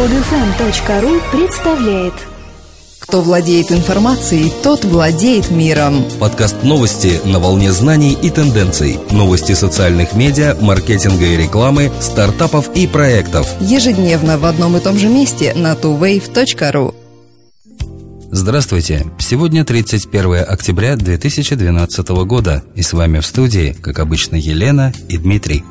Podfm.ru представляет Кто владеет информацией, тот владеет миром. Подкаст новости на волне знаний и тенденций. Новости социальных медиа, маркетинга и рекламы, стартапов и проектов. Ежедневно в одном и том же месте на tuwave.ru. Здравствуйте! Сегодня 31 октября 2012 года, и с вами в студии, как обычно, Елена и Дмитрий.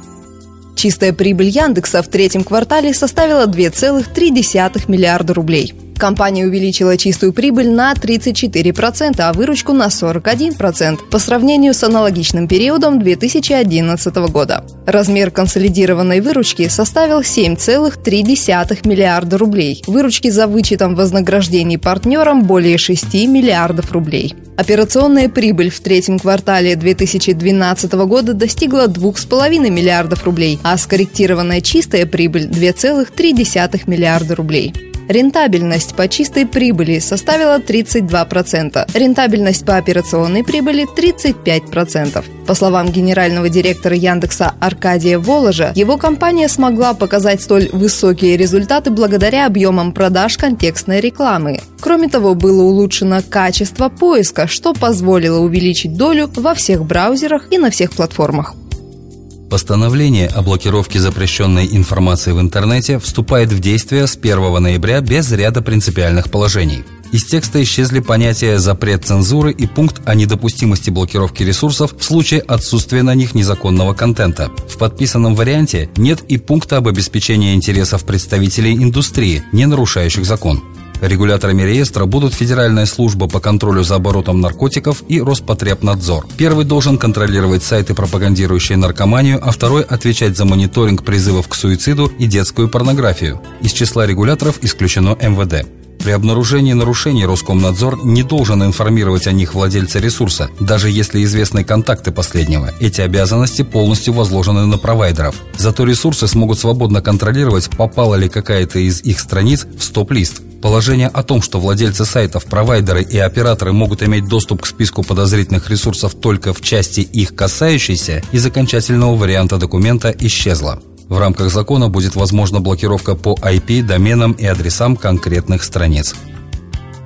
Чистая прибыль Яндекса в третьем квартале составила 2,3 миллиарда рублей. Компания увеличила чистую прибыль на 34%, а выручку на 41% по сравнению с аналогичным периодом 2011 года. Размер консолидированной выручки составил 7,3 миллиарда рублей. Выручки за вычетом вознаграждений партнерам более 6 миллиардов рублей. Операционная прибыль в третьем квартале 2012 года достигла 2,5 миллиардов рублей, а скорректированная чистая прибыль 2,3 миллиарда рублей. Рентабельность по чистой прибыли составила 32%, рентабельность по операционной прибыли 35%. По словам генерального директора Яндекса Аркадия Воложа, его компания смогла показать столь высокие результаты благодаря объемам продаж контекстной рекламы. Кроме того, было улучшено качество поиска, что позволило увеличить долю во всех браузерах и на всех платформах. Постановление о блокировке запрещенной информации в интернете вступает в действие с 1 ноября без ряда принципиальных положений. Из текста исчезли понятия «запрет цензуры» и пункт о недопустимости блокировки ресурсов в случае отсутствия на них незаконного контента. В подписанном варианте нет и пункта об обеспечении интересов представителей индустрии, не нарушающих закон. Регуляторами реестра будут Федеральная служба по контролю за оборотом наркотиков и Роспотребнадзор. Первый должен контролировать сайты, пропагандирующие наркоманию, а второй отвечать за мониторинг призывов к суициду и детскую порнографию. Из числа регуляторов исключено МВД. При обнаружении нарушений Роскомнадзор не должен информировать о них владельца ресурса, даже если известны контакты последнего. Эти обязанности полностью возложены на провайдеров. Зато ресурсы смогут свободно контролировать, попала ли какая-то из их страниц в стоп-лист. Положение о том, что владельцы сайтов, провайдеры и операторы могут иметь доступ к списку подозрительных ресурсов только в части их касающейся, из окончательного варианта документа исчезло. В рамках закона будет возможна блокировка по IP, доменам и адресам конкретных страниц.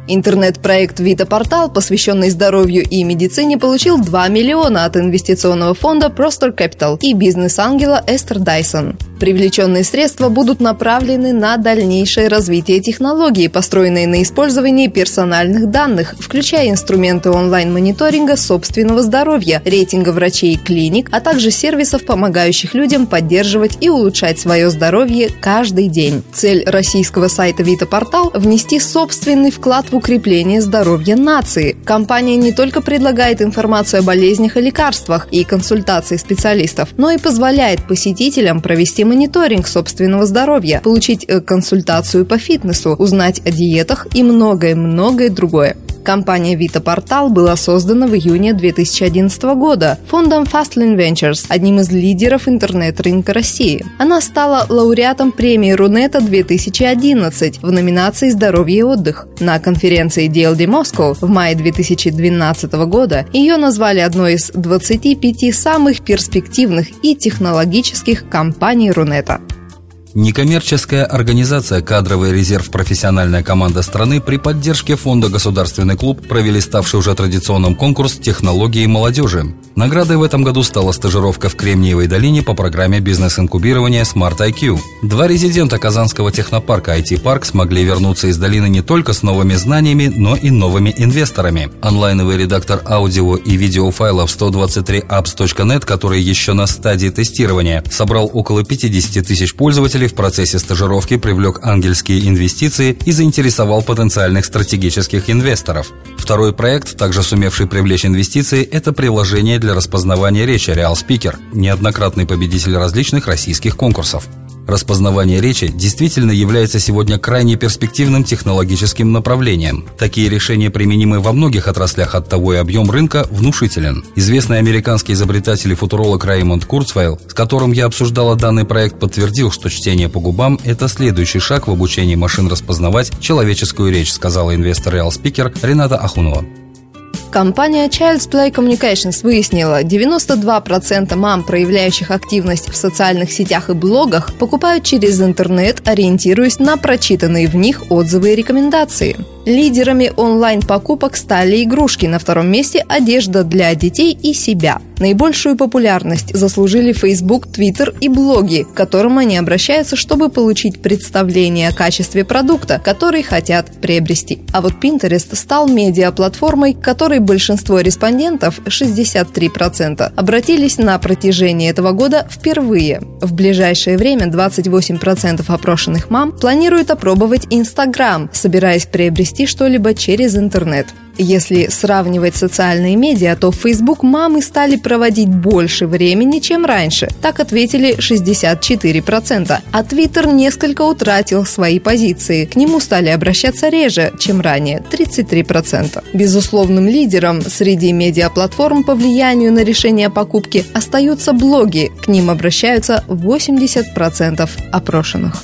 Интернет-проект «Вита Портал», посвященный здоровью и медицине, получил 2 миллиона от инвестиционного фонда Prostor Capital и бизнес-ангела Эстер Дайсон. Привлеченные средства будут направлены на дальнейшее развитие технологий, построенной на использовании персональных данных, включая инструменты онлайн-мониторинга собственного здоровья, рейтинга врачей и клиник, а также сервисов, помогающих людям поддерживать и улучшать свое здоровье каждый день. Цель российского сайта Вита Портал – внести собственный вклад в укрепление здоровья нации. Компания не только предлагает информацию о болезнях и лекарствах и консультации специалистов, но и позволяет посетителям провести мониторинг собственного здоровья, получить э, консультацию по фитнесу, узнать о диетах и многое-многое другое. Компания Vita Portal была создана в июне 2011 года фондом Fastlane Ventures, одним из лидеров интернет-рынка России. Она стала лауреатом премии Рунета 2011 в номинации «Здоровье и отдых». На конференции DLD Moscow в мае 2012 года ее назвали одной из 25 самых перспективных и технологических компаний Рунета. Некоммерческая организация «Кадровый резерв. Профессиональная команда страны» при поддержке фонда «Государственный клуб» провели ставший уже традиционным конкурс «Технологии молодежи». Наградой в этом году стала стажировка в Кремниевой долине по программе бизнес-инкубирования Smart IQ. Два резидента Казанского технопарка IT-парк смогли вернуться из долины не только с новыми знаниями, но и новыми инвесторами. Онлайновый редактор аудио и видеофайлов 123apps.net, который еще на стадии тестирования, собрал около 50 тысяч пользователей в процессе стажировки привлек ангельские инвестиции и заинтересовал потенциальных стратегических инвесторов. Второй проект, также сумевший привлечь инвестиции, это приложение для распознавания речи Real Speaker, неоднократный победитель различных российских конкурсов. Распознавание речи действительно является сегодня крайне перспективным технологическим направлением. Такие решения применимы во многих отраслях, от того и объем рынка внушителен. Известный американский изобретатель и футуролог Раймонд Курцвейл, с которым я обсуждала данный проект, подтвердил, что чтение по губам – это следующий шаг в обучении машин распознавать человеческую речь, сказала инвестор Real Speaker Рената Ахунова. Компания Child's Play Communications выяснила, 92% мам, проявляющих активность в социальных сетях и блогах, покупают через интернет, ориентируясь на прочитанные в них отзывы и рекомендации. Лидерами онлайн-покупок стали игрушки, на втором месте одежда для детей и себя. Наибольшую популярность заслужили Facebook, Twitter и блоги, к которым они обращаются, чтобы получить представление о качестве продукта, который хотят приобрести. А вот Pinterest стал медиаплатформой, к которой большинство респондентов, 63%, обратились на протяжении этого года впервые. В ближайшее время 28% опрошенных мам планируют опробовать Instagram, собираясь приобрести что-либо через интернет. Если сравнивать социальные медиа, то в Facebook мамы стали проводить больше времени, чем раньше. Так ответили 64%. А Twitter несколько утратил свои позиции. К нему стали обращаться реже, чем ранее – 33%. Безусловным лидером среди медиаплатформ по влиянию на решение покупки остаются блоги. К ним обращаются 80% опрошенных.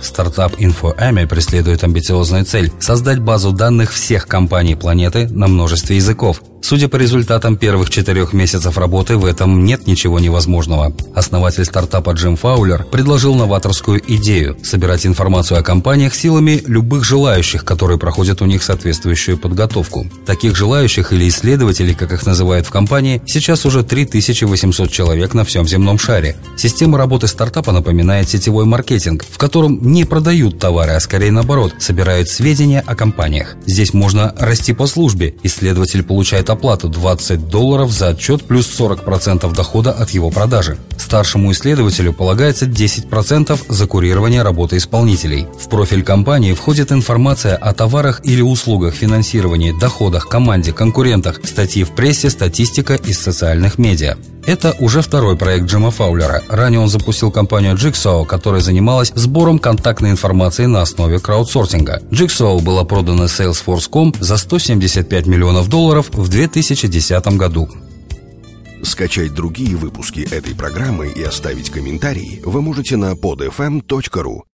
Стартап InfoAmi преследует амбициозную цель – создать базу данных всех компаний планеты на множестве языков – Судя по результатам первых четырех месяцев работы, в этом нет ничего невозможного. Основатель стартапа Джим Фаулер предложил новаторскую идею – собирать информацию о компаниях силами любых желающих, которые проходят у них соответствующую подготовку. Таких желающих или исследователей, как их называют в компании, сейчас уже 3800 человек на всем земном шаре. Система работы стартапа напоминает сетевой маркетинг, в котором не продают товары, а скорее наоборот, собирают сведения о компаниях. Здесь можно расти по службе, исследователь получает оплату 20 долларов за отчет плюс 40% дохода от его продажи. Старшему исследователю полагается 10% за курирование работы исполнителей. В профиль компании входит информация о товарах или услугах, финансировании, доходах, команде, конкурентах, статьи в прессе, статистика из социальных медиа. Это уже второй проект Джима Фаулера. Ранее он запустил компанию Jigsaw, которая занималась сбором контактной информации на основе краудсорсинга. Jigsaw была продана Salesforce.com за 175 миллионов долларов в 2010 году. Скачать другие выпуски этой программы и оставить комментарии вы можете на podfm.ru.